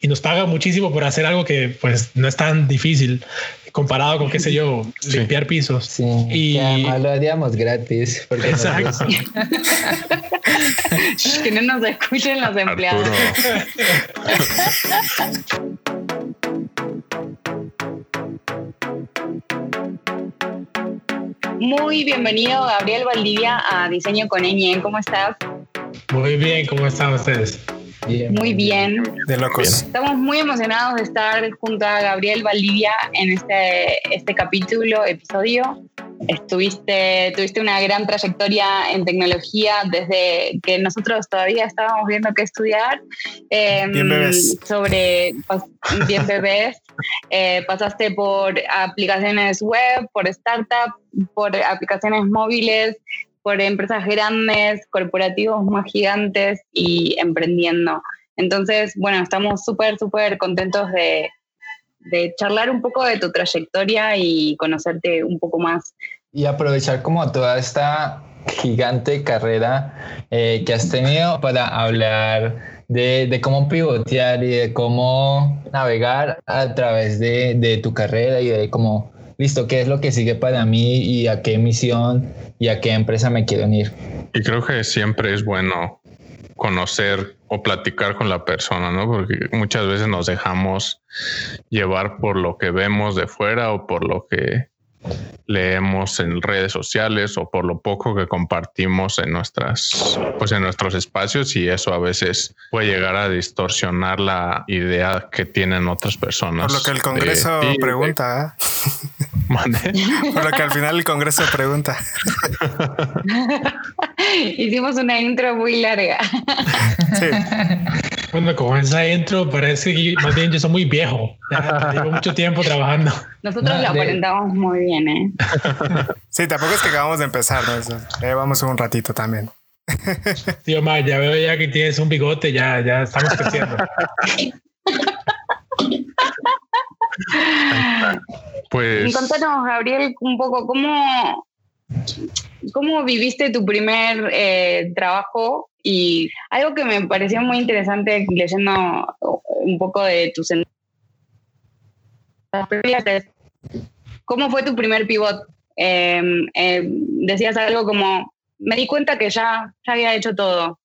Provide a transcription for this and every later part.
y nos paga muchísimo por hacer algo que pues no es tan difícil comparado con, qué sé yo, limpiar pisos. Sí, y además lo haríamos gratis. Porque Exacto. que no nos escuchen los empleados. Muy bienvenido, Gabriel Valdivia, a Diseño con Eñe. ¿Cómo estás? Muy bien, ¿cómo están ustedes? Muy bien. De locos. Estamos muy emocionados de estar junto a Gabriel Valdivia en este, este capítulo, episodio. Estuviste, tuviste una gran trayectoria en tecnología desde que nosotros todavía estábamos viendo qué estudiar. Em, bien bebés. Sobre bien bebés. Eh, pasaste por aplicaciones web, por startups, por aplicaciones móviles, por empresas grandes, corporativos más gigantes y emprendiendo. Entonces, bueno, estamos súper, súper contentos de, charlar un poco de tu trayectoria y conocerte un poco más. Y aprovechar como toda esta gigante carrera eh, que has tenido para hablar de, cómo pivotear y de cómo navegar a través de, de tu carrera y de cómo listo, ¿qué es lo que sigue para mí y a qué misión y a qué empresa me quiero unir? Y creo que siempre es bueno conocer o platicar con la persona, ¿no? Porque muchas veces nos dejamos llevar por lo que vemos de fuera o por lo que leemos en redes sociales o por lo poco que compartimos en nuestras pues en nuestros espacios y eso a veces puede llegar a distorsionar la idea que tienen otras personas. Por lo que el Congreso pregunta. Por lo que al final el Congreso pregunta. Hicimos una intro muy larga. Bueno, con esa intro parece que más bien yo soy muy viejo. llevo mucho tiempo trabajando. Nosotros lo aparentamos muy bien, ¿eh? Sí, tampoco es que acabamos de empezar, ¿no? Llevamos un ratito también. Sí, Omar, ya veo ya que tienes un bigote, ya, ya estamos creciendo. Pues. Contanos, Gabriel, un poco cómo, cómo viviste tu primer eh, trabajo y algo que me pareció muy interesante leyendo un poco de tus ¿Cómo fue tu primer pivot? Em, em, decías algo como, me di cuenta que ya, ya había hecho todo.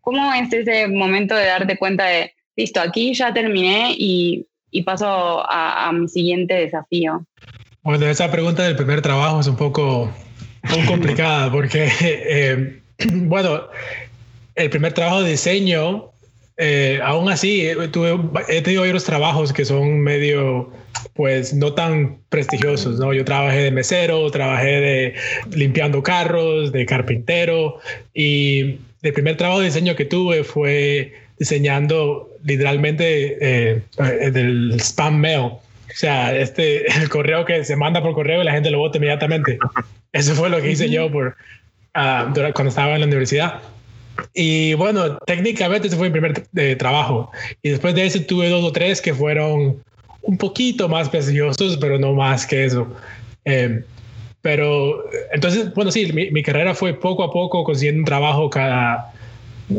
¿Cómo es ese momento de darte cuenta de, listo, aquí ya terminé y y paso a, mi siguiente desafío? Bueno, esa pregunta del primer trabajo es un poco, complicada porque, eh, bueno, el primer trabajo de diseño, eh, aún así, eh, tuve, he tenido varios trabajos que son medio, pues, no tan prestigiosos, ¿no? Yo trabajé de mesero, trabajé de limpiando carros, de carpintero, y el primer trabajo de diseño que tuve fue diseñando literalmente eh, del spam mail. O sea, este, el correo que se manda por correo y la gente lo vota inmediatamente. Eso fue lo que hice yo por, uh, cuando estaba en la universidad. Y bueno, técnicamente ese fue mi primer eh, trabajo. Y después de ese tuve dos o tres que fueron un poquito más prestigiosos, pero no más que eso. Eh, pero entonces, bueno, sí, mi, mi, carrera fue poco a poco consiguiendo un trabajo cada,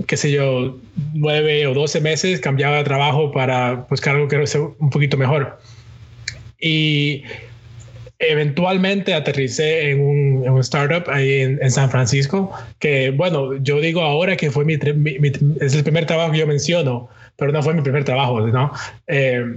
qué sé yo, nueve o doce meses, cambiaba de trabajo para buscar algo que sea un poquito mejor. Y eventualmente aterricé en un, en un startup ahí en, San Francisco, que bueno, yo digo ahora que fue mi, es el primer trabajo que yo menciono, pero no fue mi primer trabajo, ¿no? Eh,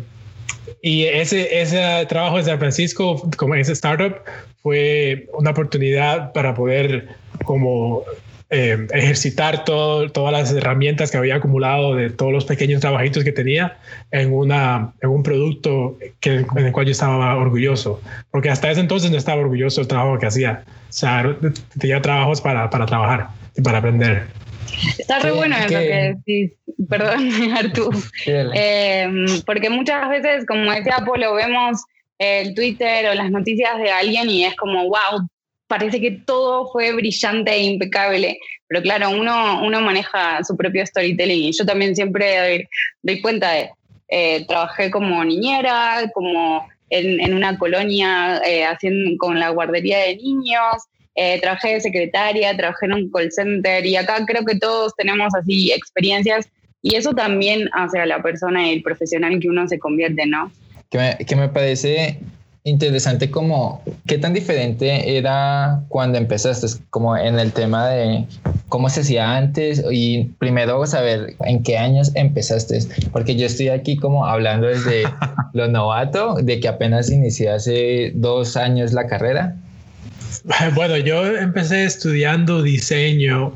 y ese, ese trabajo en San Francisco, como ese startup, fue una oportunidad para poder como eh, ejercitar todo, todas las herramientas que había acumulado de todos los pequeños trabajitos que tenía en, una, en un producto que, en el cual yo estaba orgulloso, porque hasta ese entonces no estaba orgulloso del trabajo que hacía. O sea, tenía trabajos para, para trabajar y para aprender. Está re bueno eso que decís, perdón, Artur, eh, porque muchas veces, como decía Apolo, vemos el Twitter o las noticias de alguien y es como, wow, parece que todo fue brillante e impecable, pero claro, uno, uno maneja su propio storytelling y yo también siempre doy, cuenta de, eh, trabajé como niñera, como en, una colonia eh, haciendo, con la guardería de niños, eh, trabajé de secretaria, trabajé en un call center y acá creo que todos tenemos así experiencias y eso también hace a la persona y el profesional que uno se convierte, ¿no? Que me, que me parece interesante como qué tan diferente era cuando empezaste, como en el tema de cómo se hacía antes y primero saber en qué años empezaste, porque yo estoy aquí como hablando desde lo novato, de que apenas inicié hace dos años la carrera. Bueno, yo empecé estudiando diseño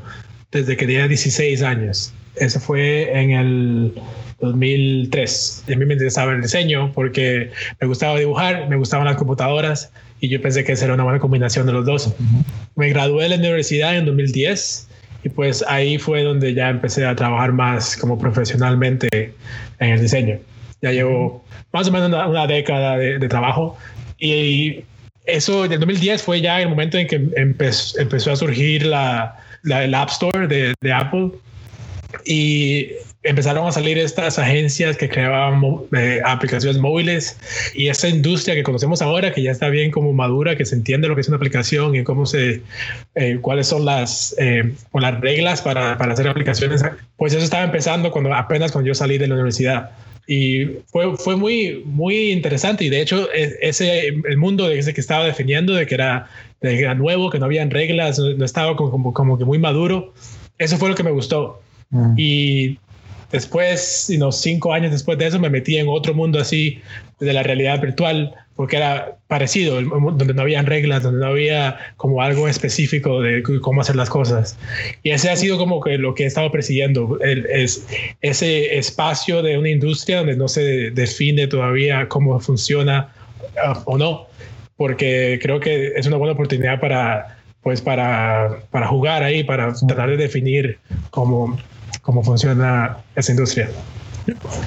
desde que tenía 16 años. Eso fue en el 2003. Y a mí me interesaba el diseño porque me gustaba dibujar, me gustaban las computadoras y yo pensé que esa era una buena combinación de los dos. Me gradué de la universidad en 2010 y pues ahí fue donde ya empecé a trabajar más como profesionalmente en el diseño. Ya llevo más o menos una, década de, trabajo y eso del 2010 fue ya el momento en que empezó, empezó a surgir la, la, el App Store de, de Apple y empezaron a salir estas agencias que creaban eh, aplicaciones móviles y esa industria que conocemos ahora, que ya está bien como madura, que se entiende lo que es una aplicación y cómo se, eh, cuáles son las, eh, las reglas para, para, hacer aplicaciones, pues eso estaba empezando cuando apenas cuando yo salí de la universidad. Y fue, fue muy, muy interesante y de hecho e, ese, el mundo ese que estaba definiendo, de que era, de que era nuevo, que no habían reglas, no estaba como, como que muy maduro, eso fue lo que me gustó. Mm. Y Después, unos cinco años después de eso, me metí en otro mundo así de la realidad virtual, porque era parecido, donde no había reglas, donde no había como algo específico de cómo hacer las cosas. Y ese ha sido como que lo que he estado persiguiendo, es ese espacio de una industria donde no se define todavía cómo funciona uh, o no, porque creo que es una buena oportunidad para, pues para, para jugar ahí, para tratar de definir cómo cómo funciona esa industria.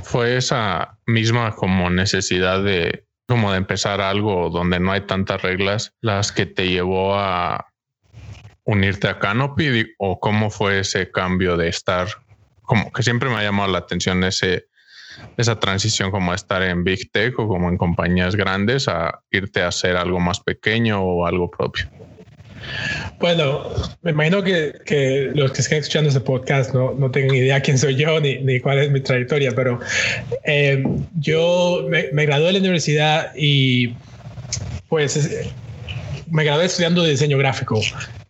Fue esa misma como necesidad de como de empezar algo donde no hay tantas reglas las que te llevó a unirte a Canopy o cómo fue ese cambio de estar como que siempre me ha llamado la atención ese esa transición como estar en Big Tech o como en compañías grandes a irte a hacer algo más pequeño o algo propio. Bueno, me imagino que, que, los que estén escuchando este podcast no, no tengan idea quién soy yo ni, ni cuál es mi trayectoria, pero eh, yo me, gradué de la universidad y pues me gradué estudiando diseño gráfico.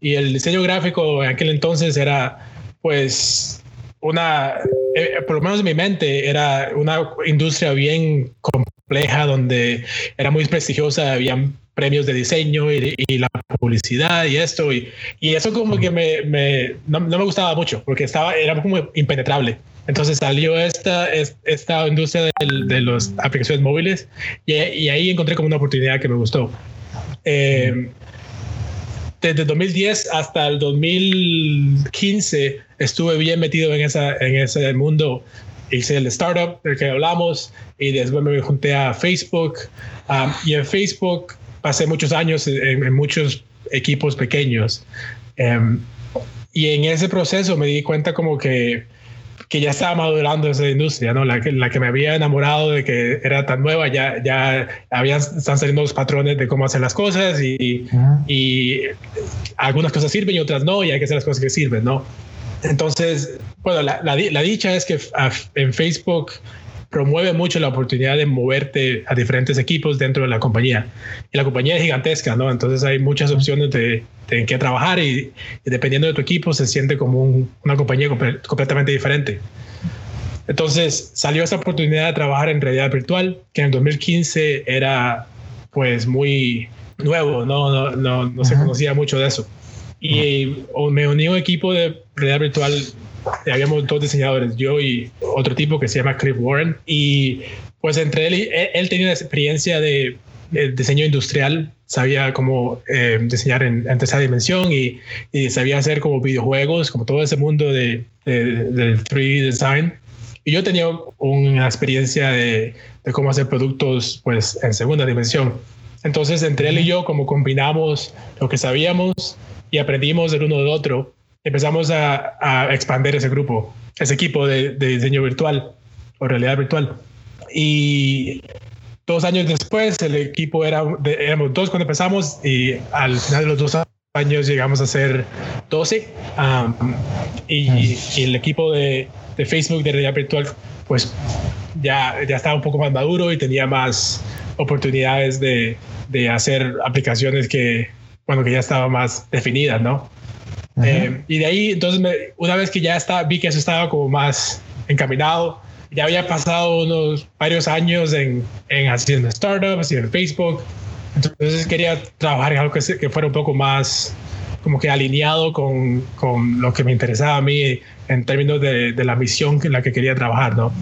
Y el diseño gráfico en aquel entonces era pues una, eh, por lo menos en mi mente, era una industria bien compleja donde era muy prestigiosa, había premios de diseño y, la publicidad y esto. Y, y eso como que me, me no, me gustaba mucho porque estaba, era como impenetrable. Entonces salió esta, esta industria de, de las aplicaciones móviles y, y, ahí encontré como una oportunidad que me gustó. Eh, desde 2010 hasta el 2015 estuve bien metido en, esa, en ese mundo. Hice el startup del que hablamos y después me junté a Facebook. Um, y en Facebook pasé muchos años en, muchos equipos pequeños. Em, y en ese proceso me di cuenta como que, que ya estaba madurando esa industria, ¿no? La que, la que me había enamorado de que era tan nueva, ya, ya habían, están saliendo los patrones de cómo hacer las cosas y, y algunas cosas sirven y otras no, y hay que hacer las cosas que sirven, ¿no? Entonces, bueno, la, la, la dicha es que en Facebook promueve mucho la oportunidad de moverte a diferentes equipos dentro de la compañía. Y la compañía es gigantesca, ¿no? Entonces hay muchas opciones de, en qué trabajar y, dependiendo de tu equipo se siente como una compañía completamente diferente. Entonces salió esta oportunidad de trabajar en realidad virtual, que en el 2015 era pues muy nuevo, no, no, no, no se conocía mucho de eso. Y me uní a un equipo de realidad virtual habíamos dos diseñadores, yo y otro tipo que se llama Chris Warren. Y pues entre él y él, tenía una experiencia de, diseño industrial, sabía cómo eh, diseñar en, tercera dimensión y, sabía hacer como videojuegos, como todo ese mundo de, del 3D design. Y yo tenía una experiencia de, de, cómo hacer productos pues en segunda dimensión. Entonces entre él y yo como combinamos lo que sabíamos y aprendimos del uno del otro empezamos a, a expandir ese grupo, ese equipo de, diseño virtual o realidad virtual. Y dos años después, el equipo era, éramos dos cuando empezamos y al final de los dos años llegamos a ser 12 y, el equipo de, de, Facebook de realidad virtual pues ya, ya estaba un poco más maduro y tenía más oportunidades de, de hacer aplicaciones que, bueno, que ya estaban más definidas, ¿no? Eh, y de ahí, entonces, una vez que ya está, vi que eso estaba como más encaminado, ya había pasado unos varios años en, en haciendo startups y en Facebook, entonces quería trabajar en algo que, que fuera un poco más como que alineado con, con, lo que me interesaba a mí en términos de, de la misión en la que quería trabajar, ¿no?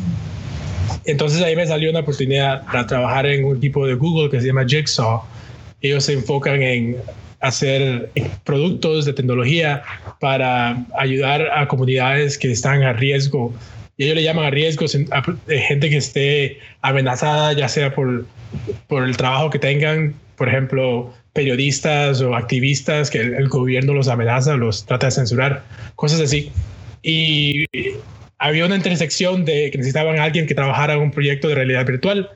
Entonces ahí me salió una oportunidad para trabajar en un equipo de Google que se llama Jigsaw. Ellos se enfocan en hacer productos de tecnología para ayudar a comunidades que están a riesgo. Y ellos le llaman a riesgo a gente que esté amenazada, ya sea por, por el trabajo que tengan, por ejemplo, periodistas o activistas que el, gobierno los amenaza, los trata de censurar, cosas así. Y había una intersección de que necesitaban a alguien que trabajara en un proyecto de realidad virtual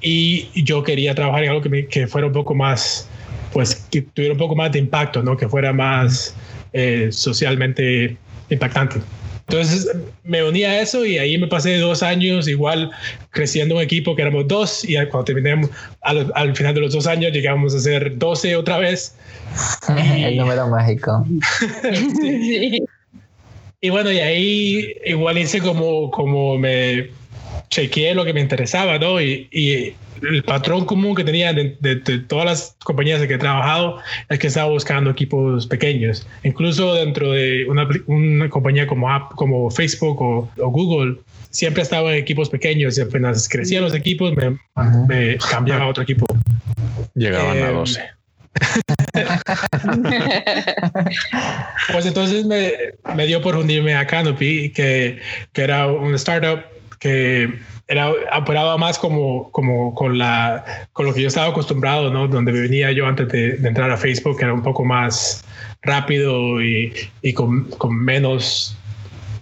y yo quería trabajar en algo que, que fuera un poco más, pues que tuviera un poco más de impacto, ¿no? Que fuera más eh, socialmente impactante. Entonces me uní a eso y ahí me pasé dos años igual creciendo un equipo que éramos dos y cuando terminamos al, al final de los dos años llegamos a ser 12 otra vez. El número mágico. sí. Y bueno, y ahí igual hice como, como me chequeé lo que me interesaba, ¿no? Y, y el patrón común que tenía de, de, todas las compañías en que he trabajado es que estaba buscando equipos pequeños. Incluso dentro de una, una compañía como, App, como Facebook o, o, Google, siempre estaba en equipos pequeños y apenas crecían los equipos, me, me cambiaba a otro equipo. Llegaban a 12. Em, pues entonces me, me, dio por unirme a Canopy, que, que era un startup que era operaba más como, como con, la, con lo que yo estaba acostumbrado, ¿no? Donde venía yo antes de, entrar a Facebook, que era un poco más rápido y, y con, con, menos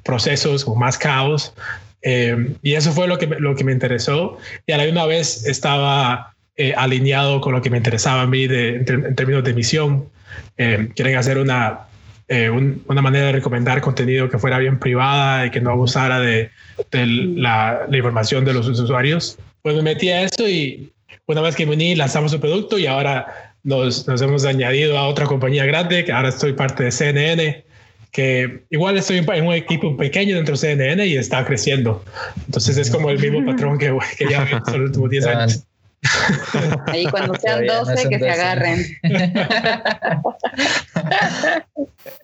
procesos, con más caos. Eh, y eso fue lo que, lo que me interesó. Y a la misma vez estaba eh, alineado con lo que me interesaba a mí en, términos de misión. Eh, quieren hacer una, eh, una manera de recomendar contenido que fuera bien privada y que no abusara de, de la, la, información de los usuarios. Pues me metí a eso y una vez que me uní lanzamos un producto y ahora nos, nos hemos añadido a otra compañía grande, que ahora estoy parte de CNN, que igual estoy en un equipo pequeño dentro de CNN y está creciendo. Entonces es como el mismo patrón que, que ya en los últimos 10 años. Ahí cuando sean 12 que se agarren.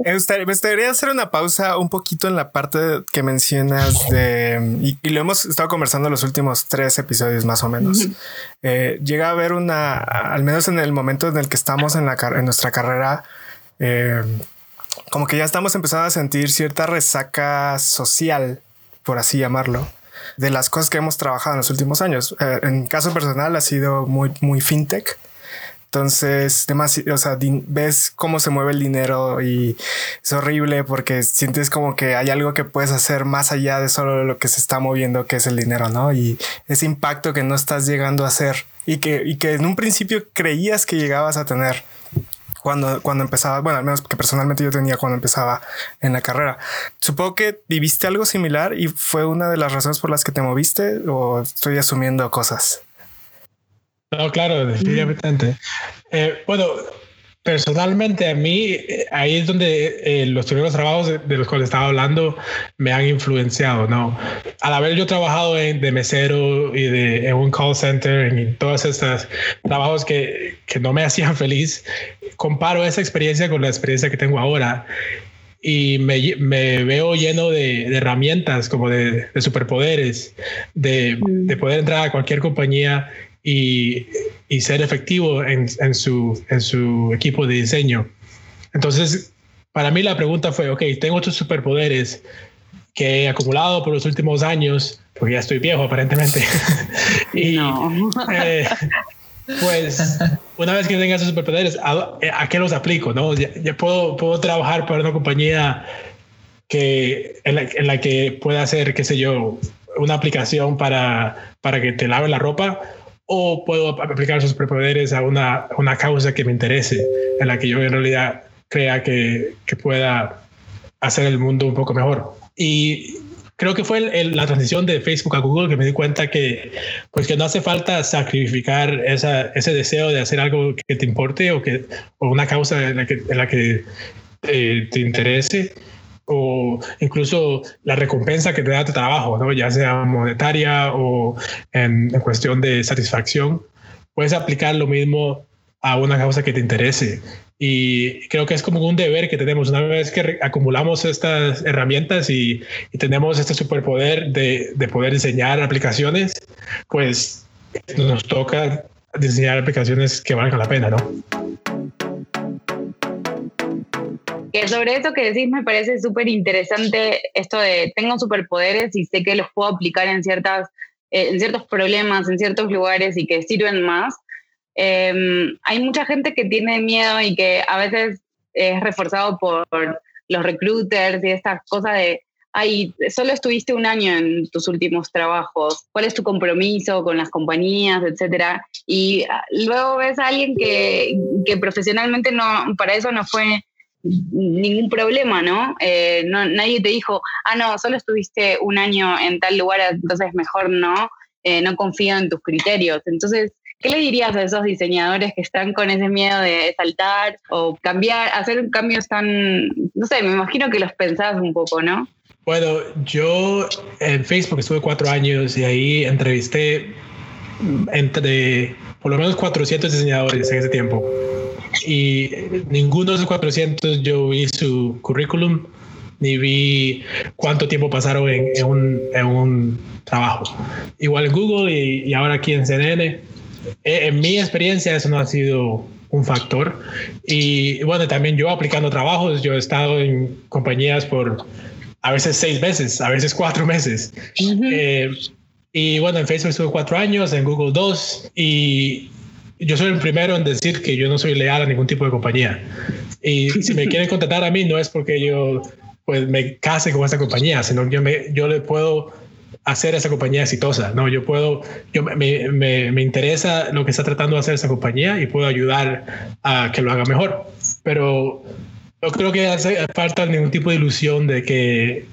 Me gustaría hacer una pausa un poquito en la parte que mencionas de, y, lo hemos estado conversando los últimos tres episodios más o menos. Eh, llega a haber una, al menos en el momento en el que estamos en, la, en nuestra carrera, eh, como que ya estamos empezando a sentir cierta resaca social, por así llamarlo de las cosas que hemos trabajado en los últimos años. Eh, en caso personal ha sido muy, muy fintech. Entonces, o sea, ves cómo se mueve el dinero y es horrible porque sientes como que hay algo que puedes hacer más allá de solo lo que se está moviendo, que es el dinero, ¿no? Y ese impacto que no estás llegando a hacer y que, y que en un principio creías que llegabas a tener cuando, cuando empezaba, bueno, al menos que personalmente yo tenía cuando empezaba en la carrera. Supongo que viviste algo similar y fue una de las razones por las que te moviste o estoy asumiendo cosas. No, claro, definitivamente. Eh, bueno, Personalmente a mí, ahí es donde eh, los primeros trabajos de, los cuales estaba hablando me han influenciado, ¿no? Al haber yo trabajado en, de mesero y de, en un call center, en todos estos trabajos que, que no me hacían feliz, comparo esa experiencia con la experiencia que tengo ahora y me, me, veo lleno de, de herramientas como de, de superpoderes, de, de, poder entrar a cualquier compañía y, y ser efectivo en, en, su, en su equipo de diseño. Entonces, para mí la pregunta fue, ok, tengo estos superpoderes que he acumulado por los últimos años, porque ya estoy viejo aparentemente. y, no. eh, pues una vez que tenga esos superpoderes, ¿a, ¿a, qué los aplico? ¿no? Ya, ya, puedo, puedo trabajar para una compañía que, en, la, en la que pueda hacer, qué sé yo, una aplicación para, para que te lave la ropa o puedo aplicar esos superpoderes a una, una causa que me interese, en la que yo en realidad crea que, que pueda hacer el mundo un poco mejor. Y creo que fue la transición de Facebook a Google que me di cuenta que, pues que no hace falta sacrificar esa, ese deseo de hacer algo que te importe o, que, o una causa en la que, en la que te, te interese o incluso la recompensa que te da tu trabajo, ¿no? ya sea monetaria o en, en, cuestión de satisfacción, puedes aplicar lo mismo a una causa que te interese. Y creo que es como un deber que tenemos una vez que acumulamos estas herramientas y, y tenemos este superpoder de, de, poder diseñar aplicaciones, pues nos toca diseñar aplicaciones que valgan la pena, ¿no? Que sobre eso que decís me parece súper interesante esto de tengo superpoderes y sé que los puedo aplicar en, ciertas, eh, en ciertos problemas, en ciertos lugares y que sirven más. Eh, hay mucha gente que tiene miedo y que a veces es reforzado por los recruiters y estas cosas de, ay, solo estuviste un año en tus últimos trabajos, ¿cuál es tu compromiso con las compañías, etcétera? Y ah, luego ves a alguien que, que profesionalmente no, para eso no fue ningún problema, ¿no? Eh, ¿no? Nadie te dijo, ah, no, solo estuviste un año en tal lugar, entonces mejor no, eh, no confío en tus criterios. Entonces, ¿qué le dirías a esos diseñadores que están con ese miedo de saltar o cambiar, hacer cambios tan, no sé, me imagino que los pensás un poco, ¿no? Bueno, yo en Facebook estuve cuatro años y ahí entrevisté entre por lo menos 400 diseñadores en ese tiempo y ninguno de esos 400 yo vi su currículum ni vi cuánto tiempo pasaron en, en, un, en un, trabajo. Igual en Google y, y ahora aquí en CNN. Eh, en mi experiencia eso no ha sido un factor. Y bueno, también yo aplicando trabajos, yo he estado en compañías por a veces seis meses, a veces cuatro meses. Uh -huh. eh, y bueno, en Facebook estuve cuatro años, en Google dos, y yo soy el primero en decir que yo no soy leal a ningún tipo de compañía. Y si me quieren contratar a mí, no es porque yo pues me case con esa compañía, sino que yo, me, yo le puedo hacer esa compañía exitosa. No, yo puedo, yo me, me, me, interesa lo que está tratando de hacer esa compañía y puedo ayudar a que lo haga mejor. Pero no creo que hace falta ningún tipo de ilusión de que,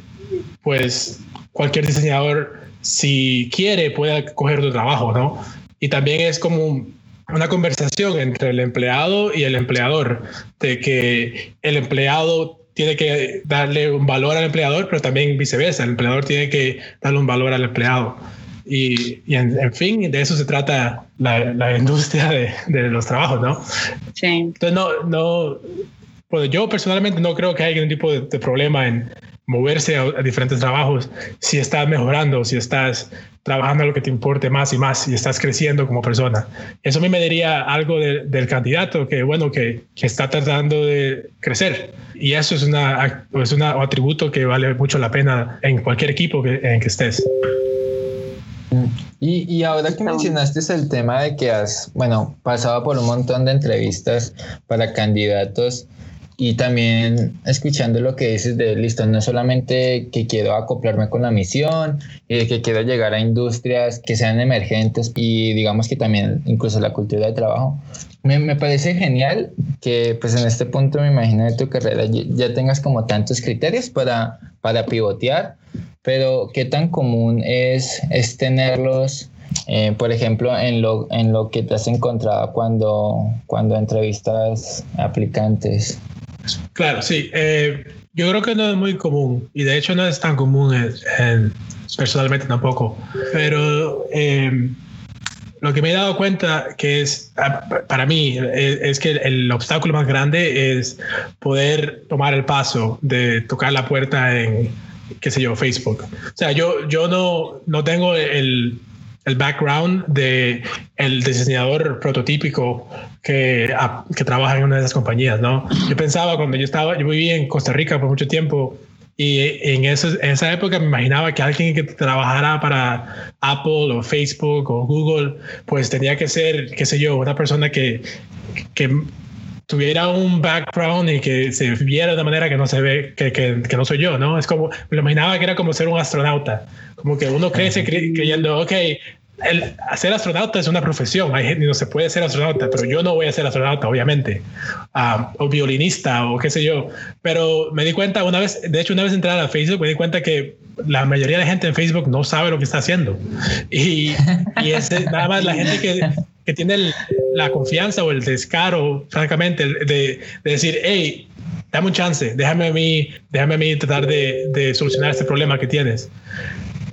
pues, cualquier diseñador, si quiere, pueda coger tu trabajo, ¿no? Y también es como una conversación entre el empleado y el empleador, de que el empleado tiene que darle un valor al empleador, pero también viceversa, el empleador tiene que darle un valor al empleado. Y, y en, en, fin, de eso se trata la, la industria de, de, los trabajos, ¿no? Sí. Entonces, no, no, pues yo personalmente no creo que haya ningún tipo de, de problema en moverse a, a, diferentes trabajos si estás mejorando, si estás trabajando lo que te importe más y más y estás creciendo como persona. Eso a mí me diría algo de, del candidato que, bueno, que, que, está tratando de crecer. Y eso es, una, es un atributo que vale mucho la pena en cualquier equipo que, en que estés. Y, y, ahora que mencionaste el tema de que has, bueno, pasado por un montón de entrevistas para candidatos, y también escuchando lo que dices de listo, no solamente que quiero acoplarme con la misión y de que quiero llegar a industrias que sean emergentes y digamos que también incluso la cultura de trabajo. Me, me parece genial que pues en este punto me imagino de tu carrera ya tengas como tantos criterios para, para pivotear, pero qué tan común es, es tenerlos eh, por ejemplo, en lo, en lo que te has encontrado cuando, cuando entrevistas aplicantes. Claro, sí. Eh, yo creo que no es muy común y de hecho no es tan común en, en, personalmente tampoco. Pero eh, lo que me he dado cuenta que es para mí es, es, que el obstáculo más grande es poder tomar el paso de tocar la puerta en qué sé yo Facebook. O sea, yo yo no no tengo el el background de diseñador prototípico que, que trabaja en una de esas compañías, ¿no? Yo pensaba cuando yo estaba, yo viví en Costa Rica por mucho tiempo y en, eso, esa época me imaginaba que alguien que trabajara para Apple o Facebook o Google, pues tenía que ser, qué sé yo, una persona que, que tuviera un background y que se viera de manera que no se ve, que, que, que, no soy yo, ¿no? Es como, me lo imaginaba que era como ser un astronauta, como que uno crece creyendo, ok, el hacer astronauta es una profesión, hay gente no se puede ser astronauta, pero yo no voy a ser astronauta, obviamente, ah, o violinista o qué sé yo, pero me di cuenta una vez, de hecho una vez entré a Facebook, me di cuenta que la mayoría de la gente en Facebook no sabe lo que está haciendo. Y, y es nada más la gente que, que tiene la confianza o el descaro, francamente, de, de decir, hey, dame un chance, déjame a mí, déjame a mí tratar de, de solucionar este problema que tienes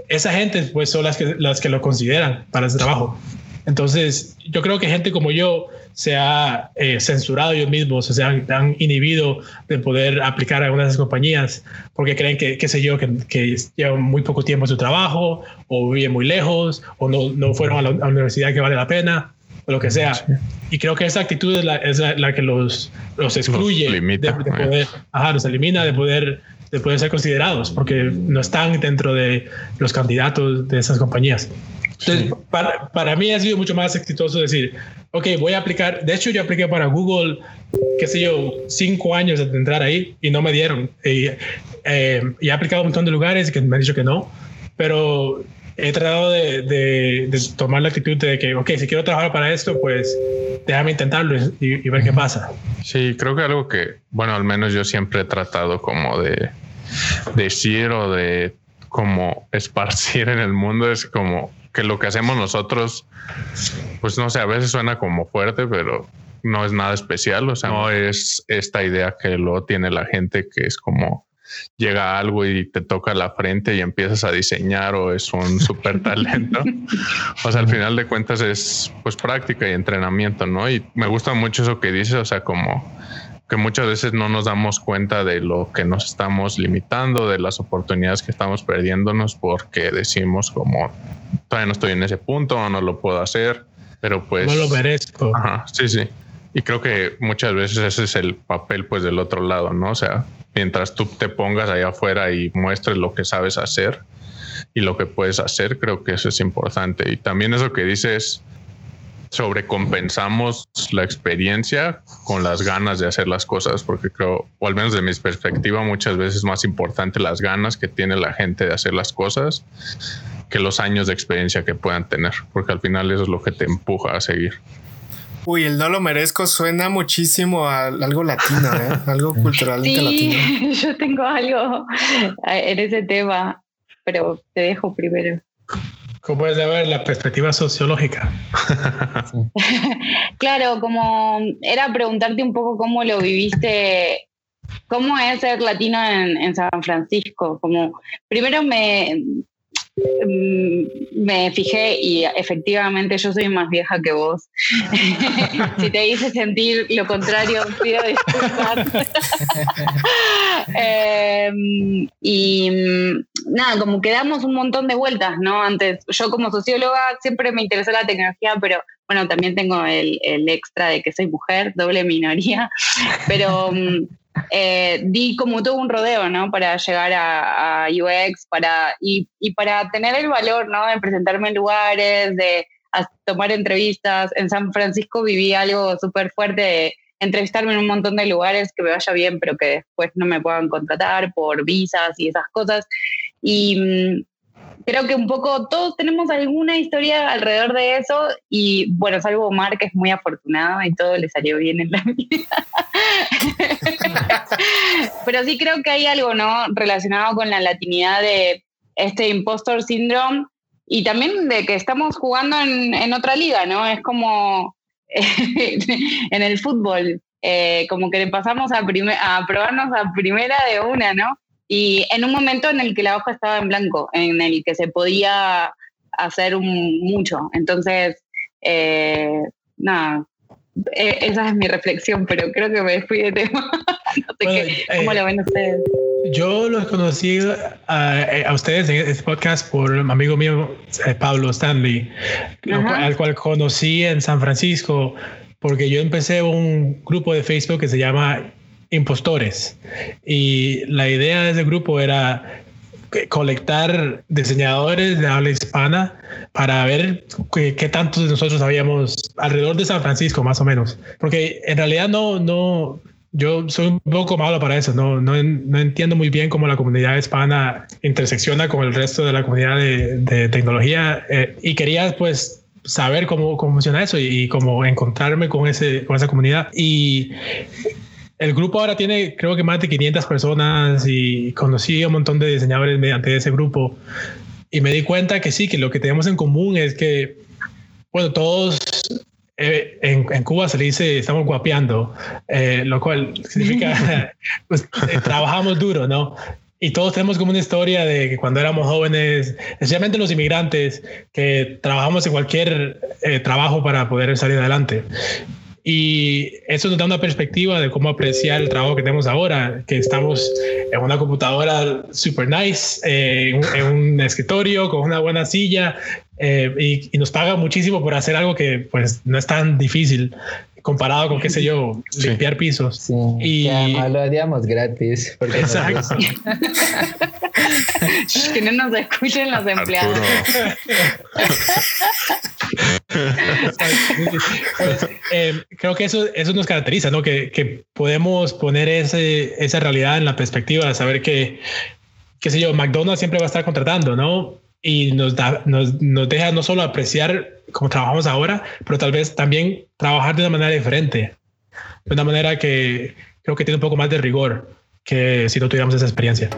esa gente pues son las que, las que lo consideran para ese trabajo. Entonces, yo creo que gente como yo se ha eh, censurado ellos mismos, o se han, inhibido de poder aplicar a algunas de esas compañías porque creen que, qué sé yo, que, que, llevan muy poco tiempo en su trabajo o viven muy lejos o no, no fueron a la, universidad que vale la pena o lo que sea. Y creo que esa actitud es la, es la, que los, los excluye de, poder, ajá, los elimina de poder de poder ser considerados porque no están dentro de los candidatos de esas compañías. Entonces, para, para, mí ha sido mucho más exitoso decir, ok, voy a aplicar, de hecho yo apliqué para Google, qué sé yo, cinco años de entrar ahí y no me dieron. Y, eh, y he aplicado un montón de lugares que me han dicho que no, pero he tratado de, de, tomar la actitud de que, ok, si quiero trabajar para esto, pues déjame intentarlo y, ver qué pasa. Sí, creo que algo que, bueno, al menos yo siempre he tratado como de decir o de como esparcir en el mundo es como que lo que hacemos nosotros, pues no sé, a veces suena como fuerte, pero no es nada especial, o sea, no es esta idea que lo tiene la gente que es como llega algo y te toca la frente y empiezas a diseñar o es un súper talento. o sea, al final de cuentas es pues práctica y entrenamiento, ¿no? Y me gusta mucho eso que dices, o sea, como que muchas veces no nos damos cuenta de lo que nos estamos limitando, de las oportunidades que estamos perdiéndonos porque decimos como todavía no estoy en ese punto no lo puedo hacer, pero pues... No lo merezco. Ajá, sí, sí. Y creo que muchas veces ese es el papel pues del otro lado, ¿no? O sea, mientras tú te pongas allá afuera y muestres lo que sabes hacer y lo que puedes hacer, creo que eso es importante. Y también eso que dices, sobrecompensamos la experiencia con las ganas de hacer las cosas, porque creo, o al menos de mi perspectiva, muchas veces es más importante las ganas que tiene la gente de hacer las cosas que los años de experiencia que puedan tener, porque al final eso es lo que te empuja a seguir. Uy, el no lo merezco suena muchísimo a algo latino, ¿eh? algo culturalmente sí, latino. Yo tengo algo en ese tema, pero te dejo primero. ¿Cómo puedes ver la perspectiva sociológica? claro, como era preguntarte un poco cómo lo viviste, cómo es ser latino en, en San Francisco. Como primero me, me fijé y efectivamente yo soy más vieja que vos. si te hice sentir lo contrario, pido disculpas. Em, y mm, nada, como que damos un montón de vueltas, ¿no? Antes, yo como socióloga siempre me interesó la tecnología, pero bueno, también tengo el, el extra de que soy mujer, doble minoría, pero mm, eh, di como todo un rodeo, ¿no? Para llegar a, UX, para, y, para tener el valor, ¿no? De presentarme en lugares, de tomar entrevistas. En San Francisco viví algo súper fuerte de entrevistarme en un montón de lugares que me vaya bien, pero que después no me puedan contratar por visas y esas cosas. Y mm, creo que un poco todos tenemos alguna historia alrededor de eso y bueno, salvo Omar que es muy afortunado y todo le salió bien en la vida. Pero sí creo que hay algo, ¿no? Relacionado con la latinidad de este impostor syndrome y también de que estamos jugando en, otra liga, ¿no? Es como en el fútbol, eh, como que le pasamos a probarnos a primera de una, ¿no? Y en un momento en el que la hoja estaba en blanco, en el que se podía hacer un, mucho. Entonces, eh, nada, e, esa es mi reflexión, pero creo que me fui de tema. no sé qué, ¿Cómo lo ven ustedes? Yo los conocí a, ustedes en este podcast por un amigo mío, eh, Pablo Stanley, al cual conocí en San Francisco, porque yo empecé un grupo de Facebook que se llama impostores. Y la idea de ese grupo era colectar diseñadores de habla hispana para ver qué, tantos de nosotros sabíamos alrededor de San Francisco, más o menos. Porque en realidad no, no, yo soy un poco malo para eso, no, no, no, entiendo muy bien cómo la comunidad hispana intersecciona con el resto de la comunidad de, tecnología eh, y quería pues saber cómo, cómo funciona eso y, cómo encontrarme con, ese, con esa comunidad. Y el grupo ahora tiene creo que más de 500 personas y conocí a un montón de diseñadores mediante ese grupo y me di cuenta que sí, que lo que tenemos en común es que, bueno, todos eh, en, Cuba se le dice estamos guapeando, eh, lo cual significa pues, eh, trabajamos duro, ¿no? Y todos tenemos como una historia de que cuando éramos jóvenes, especialmente los inmigrantes, que trabajamos en cualquier trabajo para poder salir adelante. Y eso nos da una perspectiva de cómo apreciar el trabajo que tenemos ahora, que estamos en una computadora super nice, en, un escritorio con una buena silla y, y, nos paga muchísimo por hacer algo que pues no es tan difícil comparado con, qué sé yo, limpiar pisos. Sí, y además lo haríamos gratis. Exacto. que no nos escuchen los empleados. eh, creo que eso, eso nos caracteriza, ¿no? Que, que podemos poner ese, esa realidad en la perspectiva saber que, qué sé yo, McDonald's siempre va a estar contratando, ¿no? y nos, da, nos, nos, deja no solo apreciar cómo trabajamos ahora, pero tal vez también trabajar de una manera diferente, de una manera que creo que tiene un poco más de rigor que si no tuviéramos esa experiencia.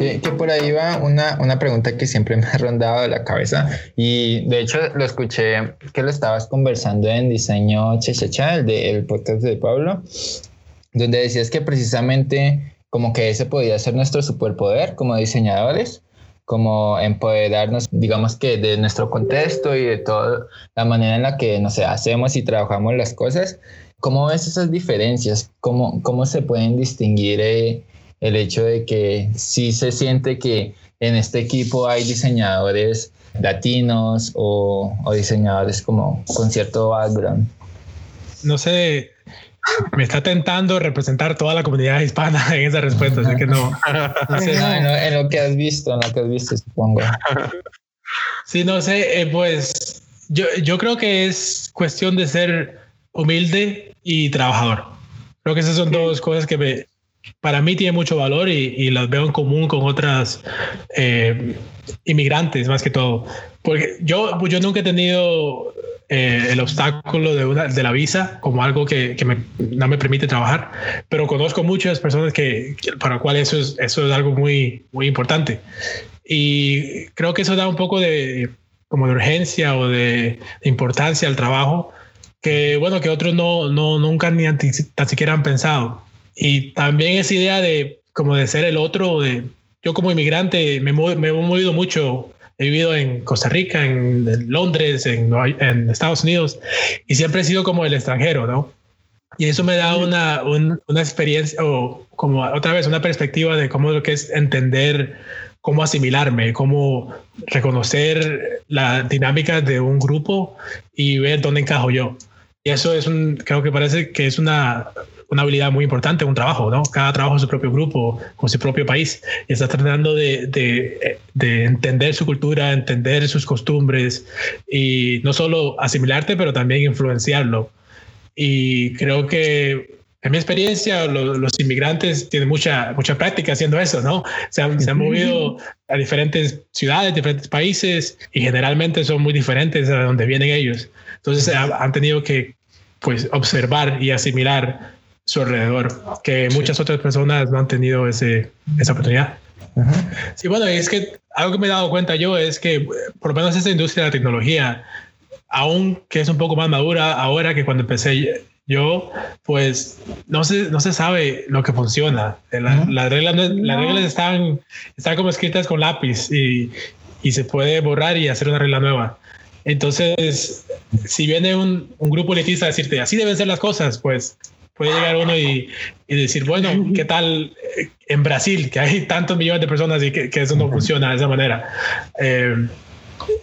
Que, que, por ahí va una, una pregunta que siempre me ha rondado la cabeza y de hecho lo escuché que lo estabas conversando en Diseño Chechecha, el, de, el podcast de Pablo, donde decías que precisamente como que ese podría ser nuestro superpoder como diseñadores, como empoderarnos, digamos que de nuestro contexto y de toda la manera en la que, no sé, hacemos y trabajamos las cosas. ¿Cómo ves esas diferencias? ¿Cómo, cómo se pueden distinguir eh, el hecho de que sí se siente que en este equipo hay diseñadores latinos o, o diseñadores como con cierto background? No sé, me está tentando representar toda la comunidad hispana en esa respuesta, así que no. en, lo, que has visto, en lo que has visto, supongo. Sí, no sé, eh, pues yo, yo creo que es cuestión de ser humilde y trabajador. Creo que esas son dos cosas que me, para mí tienen mucho valor y, y las veo en común con otras eh, inmigrantes más que todo. Porque yo, yo nunca he tenido eh, el obstáculo de, una, de la visa como algo que, que me, no me permite trabajar, pero conozco muchas personas que, para las cuales eso es, eso es algo muy, muy importante. Y creo que eso da un poco de, como de urgencia o de, importancia al trabajo que, bueno, que otros no, no nunca ni tan siquiera han pensado. Y también esa idea de como de ser el otro, de yo como inmigrante me, me he movido mucho he vivido en Costa Rica, en, Londres, en, en, Estados Unidos, y siempre he sido como el extranjero, ¿no? Y eso me da una, una experiencia, o como otra vez, una perspectiva de cómo lo que es entender cómo asimilarme, cómo reconocer la dinámica de un grupo y ver dónde encajo yo. Y eso es un, creo que parece que es una, una habilidad muy importante, un trabajo, ¿no? Cada trabajo en su propio grupo, con su propio país, y está tratando de, de, de, entender su cultura, entender sus costumbres y no solo asimilarte, pero también influenciarlo. Y creo que en mi experiencia, los, inmigrantes tienen mucha, mucha práctica haciendo eso, ¿no? Se han, se han movido a diferentes ciudades, diferentes países y generalmente son muy diferentes a donde vienen ellos. Entonces han tenido que pues observar y asimilar su alrededor, que muchas otras personas no han tenido ese, esa oportunidad. Sí, bueno, es que algo que me he dado cuenta yo es que por lo menos esta industria de la tecnología, aún que es un poco más madura ahora que cuando empecé yo, pues no se, no se sabe lo que funciona. las, reglas, las reglas están, están como escritas con lápiz y, y se puede borrar y hacer una regla nueva. Entonces, si viene un, un grupo elitista a decirte así deben ser las cosas, pues puede llegar uno y, y, decir, bueno, ¿qué tal eh, en Brasil, que hay tantos millones de personas y que, que eso no funciona de esa manera? Eh,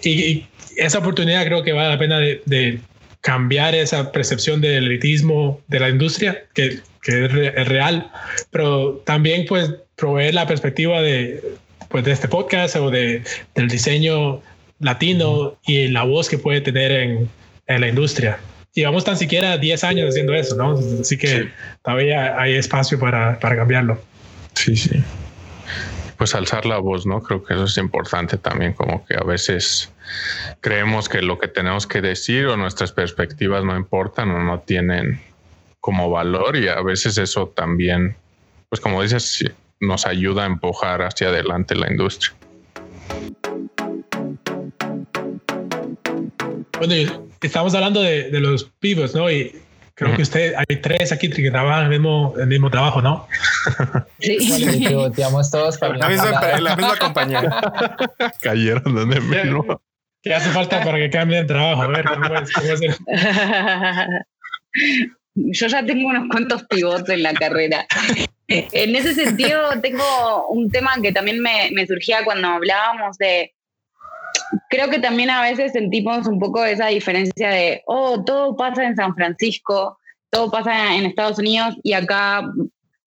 y, esa oportunidad creo que vale la pena de, de, cambiar esa percepción del elitismo de la industria, que, que es, es, real, pero también pues proveer la perspectiva de, pues, de este podcast o de, del diseño latino y la voz que puede tener en, en la industria. Llevamos tan siquiera 10 años haciendo eso, ¿no? Así que todavía hay espacio para, para cambiarlo. Sí, sí. Pues alzar la voz, ¿no? Creo que eso es importante también, como que a veces creemos que lo que tenemos que decir o nuestras perspectivas no importan o no tienen como valor y a veces eso también, pues como dices, nos ayuda a empujar hacia adelante la industria. Bueno, estamos hablando de, los pivots, ¿no? Y creo que usted, hay tres aquí que trabajan el mismo, el mismo trabajo, ¿no? Sí, pivoteamos todos para la misma, la misma compañía. Cayeron donde menos. ¿Qué hace falta para que cambien de trabajo? A ver, ¿cómo es, cómo es Yo ya tengo unos cuantos pivotes en la carrera. en ese sentido, tengo un tema que también me, me surgía cuando hablábamos de creo que también a veces sentimos un poco esa diferencia de, oh, todo pasa en San Francisco, todo pasa en Estados Unidos y acá,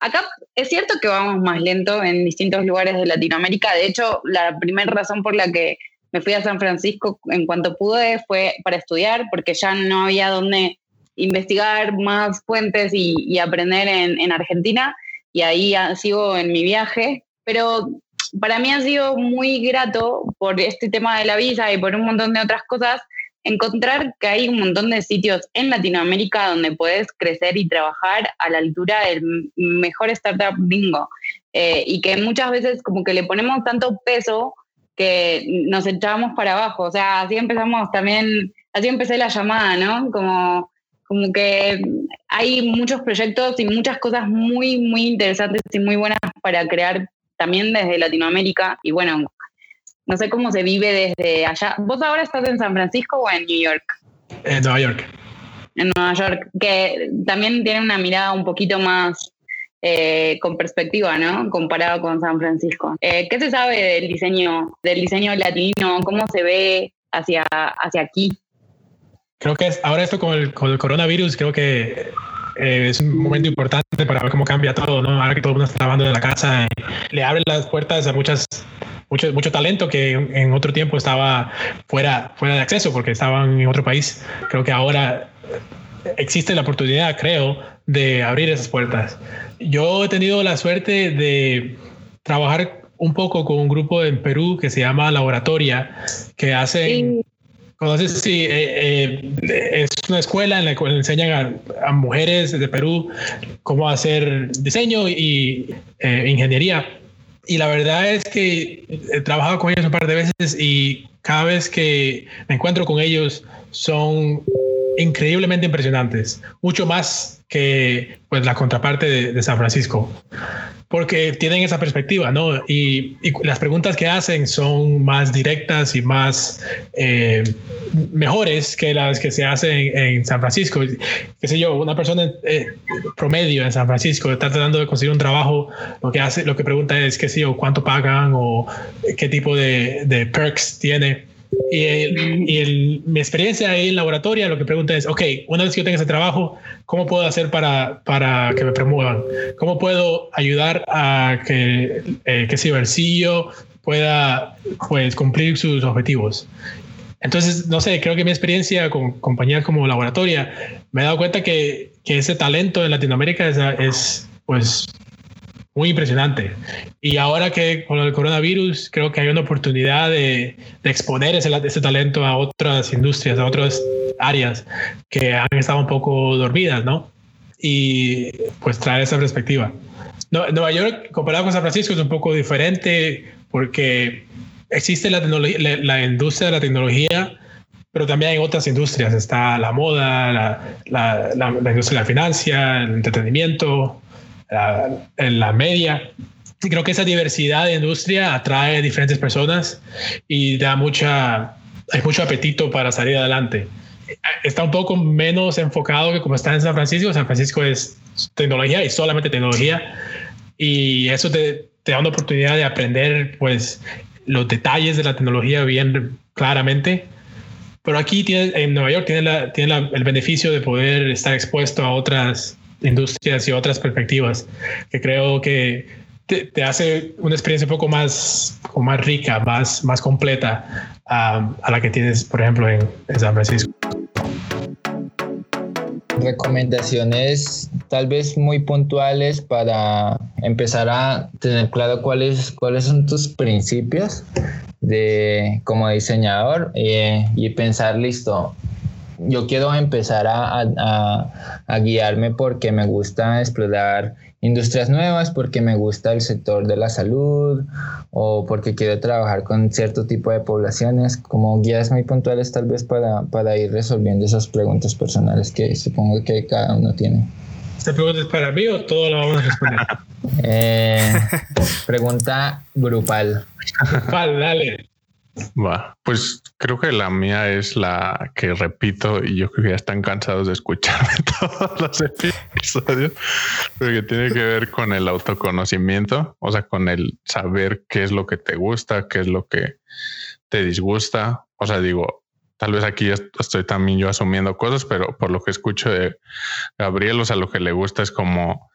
acá es cierto que vamos más lento en distintos lugares de Latinoamérica. De hecho, la primera razón por la que me fui a San Francisco en cuanto pude fue para estudiar, porque ya no había donde investigar más fuentes y, aprender en, en Argentina. Y ahí sigo en mi viaje. Pero para mí ha sido muy grato por este tema de la visa y por un montón de otras cosas, encontrar que hay un montón de sitios en Latinoamérica donde puedes crecer y trabajar a la altura del mejor startup bingo. Eh, y que muchas veces como que le ponemos tanto peso que nos echamos para abajo. O sea, así empezamos también, así empecé la llamada, ¿no? Como, como que hay muchos proyectos y muchas cosas muy, muy interesantes y muy buenas para crear también desde Latinoamérica y bueno, no sé cómo se vive desde allá. ¿Vos ahora estás en San Francisco o en New York? En Nueva York. En Nueva York, que también tiene una mirada un poquito más eh, con perspectiva, ¿no? Comparado con San Francisco. Eh, ¿Qué se sabe del diseño, del diseño latino? ¿Cómo se ve hacia, hacia aquí? Creo que es, ahora esto con el, con el coronavirus, creo que eh, es un momento importante para ver cómo cambia todo, ¿no? Ahora que todo el mundo está trabajando de la casa, le abre las puertas a muchas mucho, mucho talento que en otro tiempo estaba fuera, fuera de acceso porque estaban en otro país. Creo que ahora existe la oportunidad, creo, de abrir esas puertas. Yo he tenido la suerte de trabajar un poco con un grupo en Perú que se llama Laboratoria, que hacen Conoces, sí, eh, eh, es una escuela en la cual enseñan a, mujeres de Perú cómo hacer diseño y eh, ingeniería. Y la verdad es que he trabajado con ellos un par de veces y cada vez que me encuentro con ellos son increíblemente impresionantes, mucho más que pues, la contraparte de San Francisco porque tienen esa perspectiva, ¿no? Y, las preguntas que hacen son más directas y más eh, mejores que las que se hacen en, San Francisco. Qué sé yo, una persona eh, promedio en San Francisco está tratando de conseguir un trabajo, lo que hace, lo que pregunta es, qué sé yo, cuánto pagan o qué tipo de, de perks tiene. Y, mi experiencia ahí en laboratorio, lo que pregunta es, ok, una vez que yo tenga ese trabajo, ¿cómo puedo hacer para, para que me promuevan? ¿Cómo puedo ayudar a que, eh, que ese bolsillo pueda pues, cumplir sus objetivos? Entonces, no sé, creo que mi experiencia con compañías como Laboratoria, me he dado cuenta que, que ese talento en Latinoamérica es, es pues muy impresionante. Y ahora que con el coronavirus, creo que hay una oportunidad de, exponer ese, ese, talento a otras industrias, a otras áreas que han estado un poco dormidas, ¿no? Y pues traer esa perspectiva. Nueva York, comparado con San Francisco, es un poco diferente porque existe la, la, industria de la tecnología, pero también hay otras industrias. Está la moda, la, la, la industria de la financia, el entretenimiento, en la media. Y creo que esa diversidad de industria atrae a diferentes personas y da mucha, hay mucho apetito para salir adelante. Está un poco menos enfocado que como está en San Francisco. San Francisco es tecnología y solamente tecnología. Y eso te, te da una oportunidad de aprender pues los detalles de la tecnología bien claramente. Pero aquí tiene, en Nueva York tiene, la, tiene el beneficio de poder estar expuesto a otras industrias y otras perspectivas, que creo que te, hace una experiencia un poco más, más rica, más, más completa a la que tienes, por ejemplo, en, San Francisco. recomendaciones tal vez muy puntuales para empezar a tener claro cuáles, cuáles son tus principios de como diseñador eh, y pensar listo yo quiero empezar a, a, guiarme porque me gusta explorar industrias nuevas, porque me gusta el sector de la salud o porque quiero trabajar con cierto tipo de poblaciones, como guías muy puntuales tal vez para, para ir resolviendo esas preguntas personales que supongo que cada uno tiene. ¿Esta pregunta es para mí o todo lo vamos a responder? Eh, pregunta grupal. Grupal, dale. Va, pues creo que la mía es la que repito y yo creo que ya están cansados de escucharme todos los episodios, porque tiene que ver con el autoconocimiento, o sea, con el saber qué es lo que te gusta, qué es lo que te disgusta. O sea, digo, tal vez aquí estoy también yo asumiendo cosas, pero por lo que escucho de Gabriel, o sea, lo que le gusta es como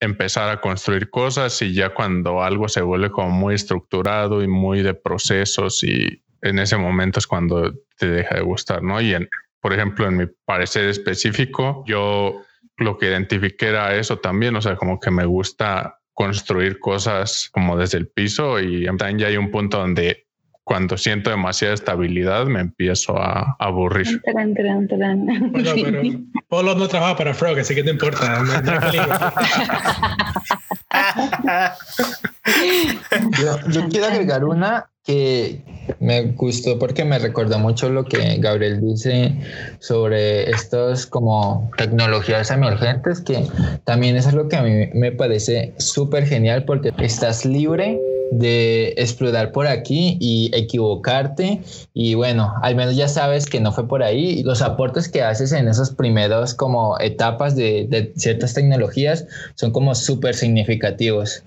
empezar a construir cosas y ya cuando algo se vuelve como muy estructurado y muy de procesos y en ese momento es cuando te deja de gustar, ¿no? Y en, por ejemplo, en mi parecer específico, yo lo que identifiqué era eso también, o sea, como que me gusta construir cosas como desde el piso y también ya hay un punto donde cuando siento demasiada estabilidad me empiezo a aburrir. Bueno, pero Polo no trabaja para Frog, así que no importa. yo, quiero agregar una que me gustó porque me recordó mucho lo que Gabriel dice sobre estos como tecnologías emergentes, que también es algo que a mí me parece súper genial porque estás libre de explorar por aquí y equivocarte y bueno, al menos ya sabes que no fue por ahí y los aportes que haces en esos primeros como etapas de, ciertas tecnologías son como súper significativos.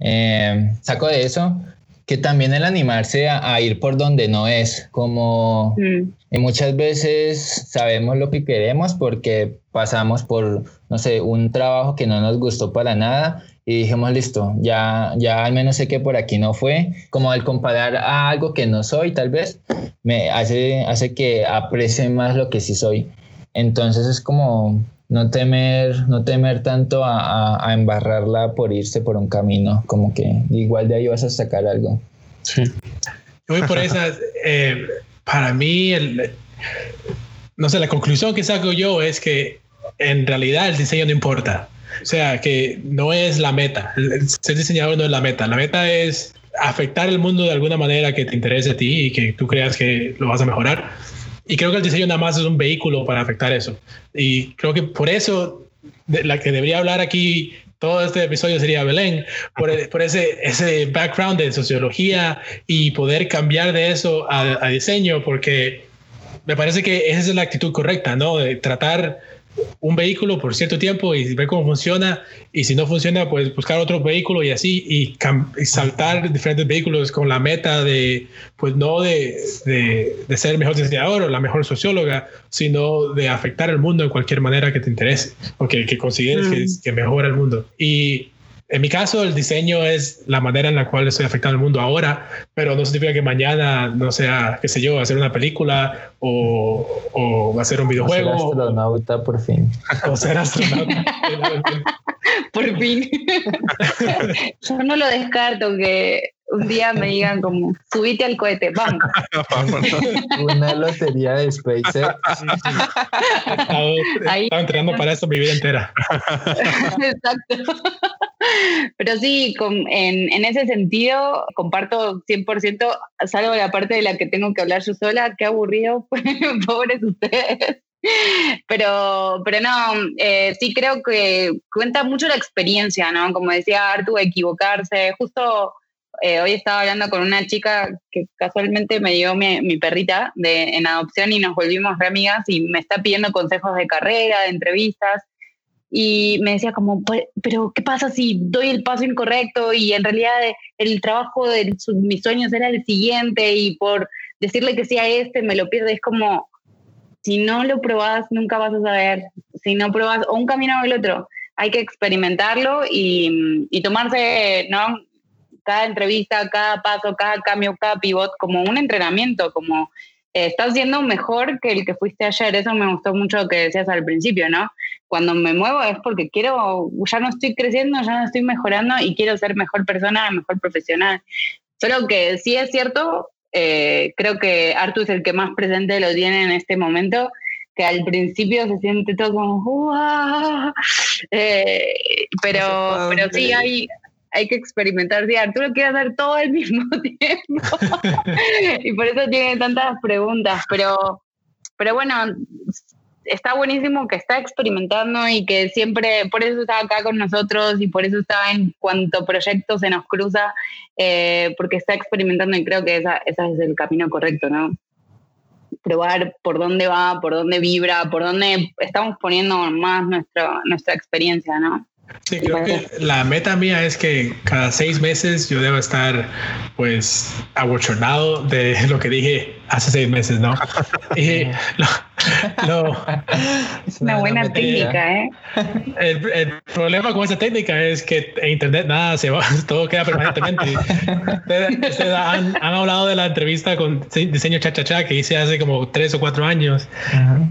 Eh, saco de eso que también el animarse a, ir por donde no es, como mm. muchas veces sabemos lo que queremos porque pasamos por, no sé, un trabajo que no nos gustó para nada y dijimos, listo, ya, ya al menos sé que por aquí no fue. Como al comparar a algo que no soy, tal vez, me hace, hace que aprecie más lo que sí soy. Entonces es como no temer, no temer tanto a, a, embarrarla por irse por un camino, como que igual de ahí vas a sacar algo. Sí. Voy por esas, eh, para mí, el, no sé, la conclusión que saco yo es que en realidad el diseño no importa. O sea, que no es la meta. ser diseñador no es la meta. La meta es afectar el mundo de alguna manera que te interese a ti y que tú creas que lo vas a mejorar. Y creo que el diseño nada más es un vehículo para afectar eso. Y creo que por eso la que debería hablar aquí todo este episodio sería Belén, por, por, ese, ese background de sociología y poder cambiar de eso a, a, diseño, porque me parece que esa es la actitud correcta, ¿no? De tratar un vehículo por cierto tiempo y ver cómo funciona y si no funciona pues buscar otro vehículo y así y, saltar diferentes vehículos con la meta de pues no de, de, ser el mejor diseñador o la mejor socióloga sino de afectar el mundo de cualquier manera que te interese o que, que consideres que, que mejora el mundo. Y en mi caso, el diseño es la manera en la cual estoy afectando al mundo ahora, pero no significa que mañana no sea, qué sé yo, hacer una película o, o hacer un videojuego. O ser astronauta por fin. O ser astronauta. por fin. yo no lo descarto que un día me digan como, subite al cohete, vamos. Una lotería de SpaceX. Estaba, entrenando para esto mi vida entera. Exacto. Pero sí, en, en, ese sentido, comparto 100%, salvo la parte de la que tengo que hablar yo sola, qué aburrido, pobres ustedes. Pero, pero no, eh, sí creo que cuenta mucho la experiencia, ¿no? Como decía Artu, equivocarse. Justo eh, hoy estaba hablando con una chica que casualmente me dio mi, perrita de, en adopción y nos volvimos re amigas y me está pidiendo consejos de carrera, de entrevistas. Y me decía como, pues, pero ¿qué pasa si doy el paso incorrecto y en realidad el trabajo de mis sueños era el siguiente y por decirle que sí a este me lo pierdes? Es como, si no lo probas, nunca vas a saber. Si no probas o un camino o el otro, hay que experimentarlo y, y tomarse, ¿no? Cada entrevista, cada paso, cada cambio, cada pivot como un entrenamiento, como estás siendo mejor que el que fuiste ayer. Eso me gustó mucho lo que decías al principio, ¿no? Cuando me muevo es porque quiero, ya no estoy creciendo, ya no estoy mejorando y quiero ser mejor persona, mejor profesional. Solo que sí es cierto, eh, creo que Artu es el que más presente lo tiene en este momento, que al principio se siente todo como, eh, pero, pero sí hay, hay que experimentar. Sí, Arturo quiere hacer todo al mismo tiempo y por eso tiene tantas preguntas, pero, pero bueno, está buenísimo que está experimentando y que siempre, por eso está acá con nosotros y por eso está en cuanto proyecto se nos cruza, eh, porque está experimentando y creo que ese es el camino correcto, ¿no? Probar por dónde va, por dónde vibra, por dónde estamos poniendo más nuestra, nuestra experiencia, ¿no? Sí, creo que la meta mía es que cada seis meses yo debo estar pues abochornado de lo que dije hace seis meses, ¿no? y es una buena técnica, ¿eh? El, problema con esa técnica es que en internet nada se va, todo queda permanentemente. Ustedes, han, hablado de la entrevista con diseño cha que hice hace como tres o cuatro años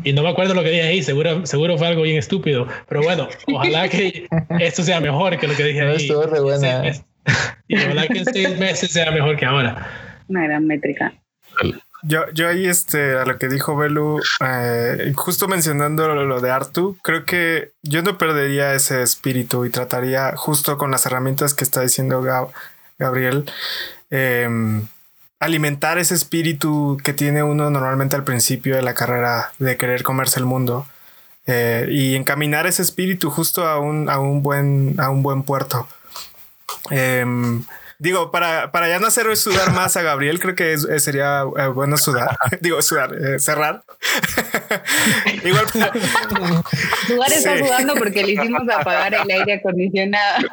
y no me acuerdo lo que dije ahí, seguro, seguro fue algo bien estúpido, pero bueno, ojalá que esto sea mejor que lo que dije ahí. Estuvo re buena. Y ojalá que en seis meses sea mejor que ahora. Una gran métrica. Yo, yo ahí, este, a lo que dijo Belu, eh, justo mencionando lo, de Artu, creo que yo no perdería ese espíritu y trataría justo con las herramientas que está diciendo Gabriel, em, alimentar ese espíritu que tiene uno normalmente al principio de la carrera de querer comerse el mundo eh, y encaminar ese espíritu justo a un, a un, buen, a un buen puerto. Digo, para, para ya no hacer sudar más a Gabriel, creo que sería eh, bueno sudar. Digo, sudar, eh, cerrar. Igual. Sudar está sudando porque le hicimos apagar el aire acondicionado.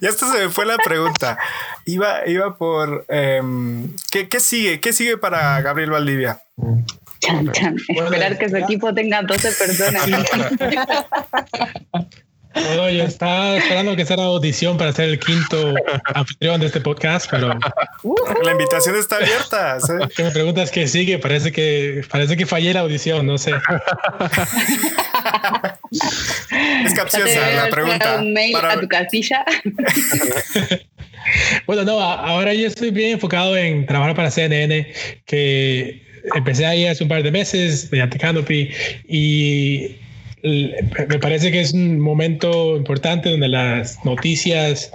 ya esto se me fue la pregunta. Iba, iba por. Em, ¿qué, ¿qué, sigue? ¿Qué sigue para Gabriel Valdivia? Chan, chan. Esperar que su equipo tenga 12 personas. No, yo estaba esperando que sea la audición para ser el quinto anfitrión de este podcast, pero la invitación está abierta. Que me preguntas qué sigue, parece que parece que fallé la audición, no sé. es capciosa la pregunta. Un mail a tu casilla. bueno, no, ahora yo estoy bien enfocado en trabajar para CNN, que empecé ahí hace un par de meses mediante Canopy y me parece que es un momento importante donde las noticias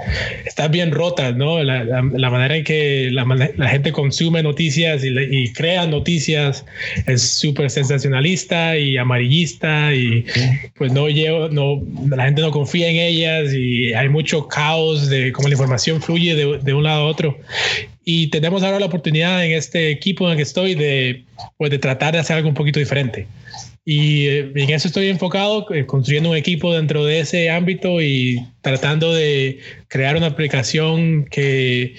están bien rotas, ¿no? La, manera en que la, gente consume noticias y, crea noticias es súper sensacionalista y amarillista y pues no, llevo, no, la gente no confía en ellas y hay mucho caos de cómo la información fluye de, de un lado a otro. Y tenemos ahora la oportunidad en este equipo en el que estoy de, pues, de tratar de hacer algo un poquito diferente. Y eh, en eso estoy enfocado, eh, construyendo un equipo dentro de ese ámbito y tratando de crear una aplicación que,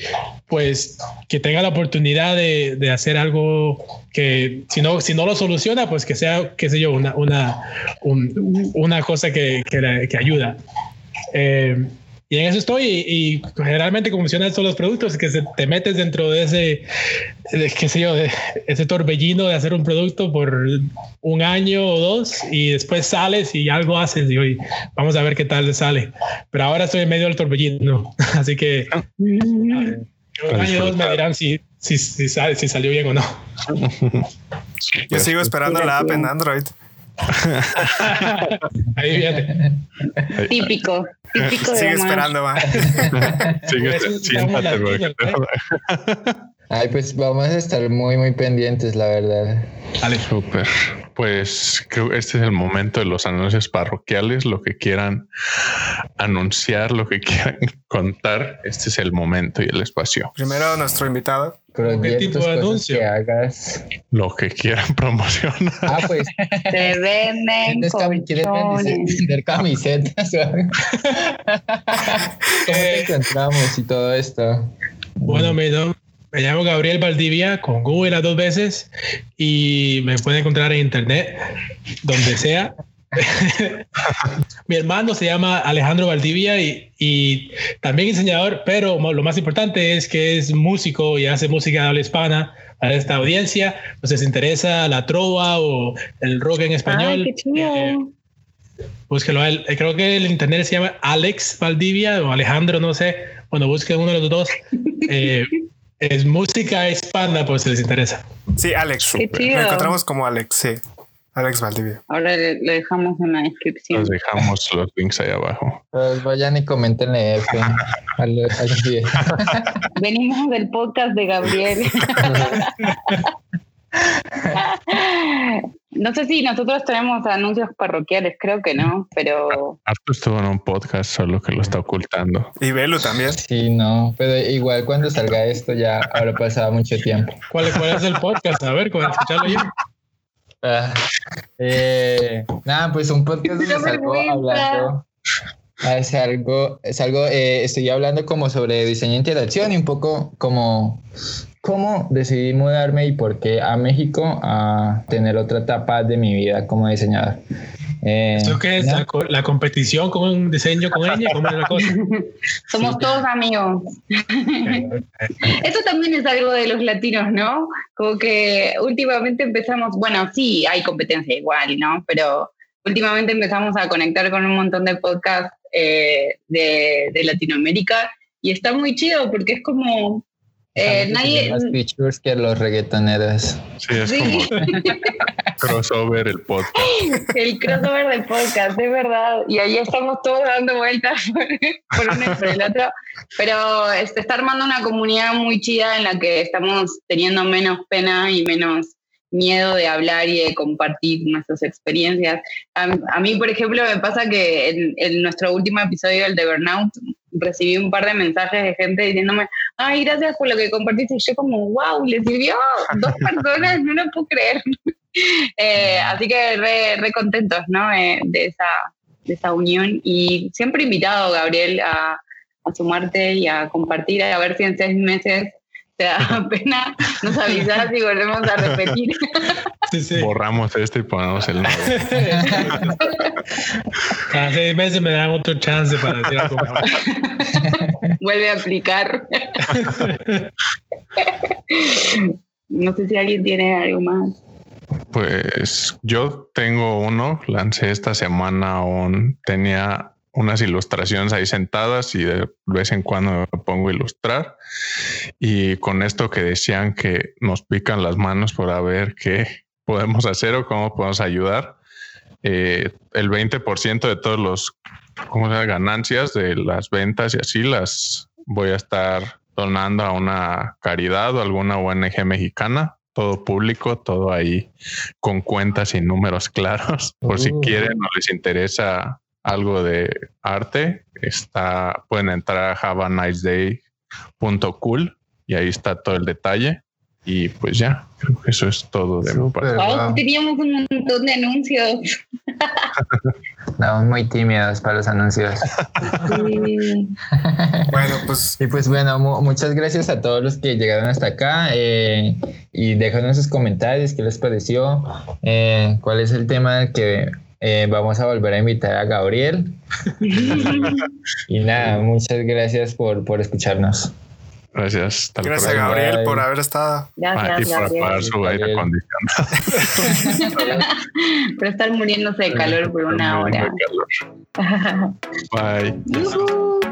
pues, que tenga la oportunidad de, de hacer algo que, si no, si no lo soluciona, pues que sea, qué sé yo, una, una, una cosa que, que, que ayuda. Eh, y en eso estoy. Y, generalmente, como mencionas, son los productos que se, te metes dentro de ese, qué sé yo, de ese torbellino de hacer un producto por un año o dos y después sales y algo haces y hoy vamos a ver qué tal sale. Pero ahora estoy en medio del torbellino, así que un año o dos me dirán si, si, si, sale, si salió bien o no. Yo sigo esperando la app en Android. Ahí viene. Típico. Típico Sigue esperando, va. Sigue, siéntate, Ay, pues vamos a estar muy, muy pendientes, la verdad. Vale, súper. Pues creo que este es el momento de los anuncios parroquiales, lo que quieran anunciar, lo que quieran contar. Este es el momento y el espacio. Primero nuestro invitado. ¿Qué tipo de anuncio? Que hagas. Lo que quieran promocionar. Ah, pues. Se venden. ¿Quieres vender camisetas? ¿Cómo te encontramos y todo esto? Bueno, me, me llamo Gabriel Valdivia con Google las dos veces y me pueden encontrar en internet, donde sea. mi hermano se llama Alejandro Valdivia y, y, también diseñador, pero lo más importante es que es músico y hace música de habla hispana a esta audiencia. Pues les interesa la trova o el rock en español. Ay, qué eh, búsquelo a él. Eh, creo que el internet se llama Alex Valdivia o Alejandro, no sé. Bueno, busquen uno de los dos. Eh, es música hispana, pues si les interesa. Sí, Alex. Lo encontramos como Alex, sí. Alex Valdivia. Ahora le, dejamos en la descripción. Los dejamos los links ahí abajo. Pues vayan y comentenle F. Venimos del podcast de Gabriel. No sé si nosotros tenemos anuncios parroquiales, creo que no, pero. Arto estuvo en un podcast, solo que lo está ocultando. Y Velo también. Sí, no, pero igual cuando salga esto ya habrá pasado mucho tiempo. ¿Cuál, es el podcast? A ver, ¿cómo escucharlo yo? Ah, eh, nada, pues un podcast donde salgo hablando. Ah, es algo, es algo, eh, estoy hablando como sobre diseño de interacción y un poco como cómo decidí mudarme y por qué a México a tener otra etapa de mi vida como diseñador. Eh, ¿Eso qué es? La, competición con un diseño con ella? ¿Cómo es la cosa? Somos todos amigos. Eso también es algo de los latinos, ¿no? Como que últimamente empezamos, bueno, sí, hay competencia igual, ¿no? Pero últimamente empezamos a conectar con un montón de podcasts eh, de, de Latinoamérica y está muy chido porque es como eh, nadie... Más features que los reggaetoneros. Sí, es como crossover el podcast. El crossover del podcast, de verdad. Y ahí estamos todos dando vueltas por, uno y por el otro. Pero este, está armando una comunidad muy chida en la que estamos teniendo menos pena y menos miedo de hablar y de compartir nuestras experiencias. A, mí, por ejemplo, me pasa que en, en, nuestro último episodio, el de Burnout, recibí un par de mensajes de gente diciéndome, ay, gracias por lo que compartiste. Y yo como, wow, le sirvió dos personas, no lo puedo creer. Eh, así que re, re contentos, ¿no? Eh, de, esa, de esa unión. Y siempre invitado, Gabriel, a, a sumarte y a compartir, a ver si en seis meses te da pena, nos avisas y volvemos a repetir. Borramos esto y ponemos el nuevo. Cada seis meses me dan otro chance para decir algo Vuelve a aplicar. no sé si alguien tiene algo más. Pues yo tengo uno, lancé esta semana un, tenía unas ilustraciones ahí sentadas y de vez en cuando me pongo a ilustrar. Y con esto que decían que nos pican las manos para ver qué podemos hacer o cómo podemos ayudar, eh, el 20% de todos los ¿cómo se ganancias de las ventas y así las voy a estar donando a una caridad o alguna ONG mexicana todo público, todo ahí con cuentas y números claros. Por si uh. quieren o les interesa algo de arte, está, pueden entrar a havaniceday.cool y ahí está todo el detalle. Y pues ya, creo que eso es todo de mi parte. teníamos un montón de anuncios. Estamos muy tímidos para los anuncios. bueno, pues. Y pues bueno, muchas gracias a todos los que llegaron hasta acá eh, y déjanos sus comentarios, qué les pareció, eh, cuál es el tema que eh, vamos a volver a invitar a Gabriel. y nada, muchas gracias por, por escucharnos. Gracias. Gracias, Gabriel, por haber estado. Gracias, y por apagar su aire acondicionado. por estar muriéndose de calor por una hora. Bye.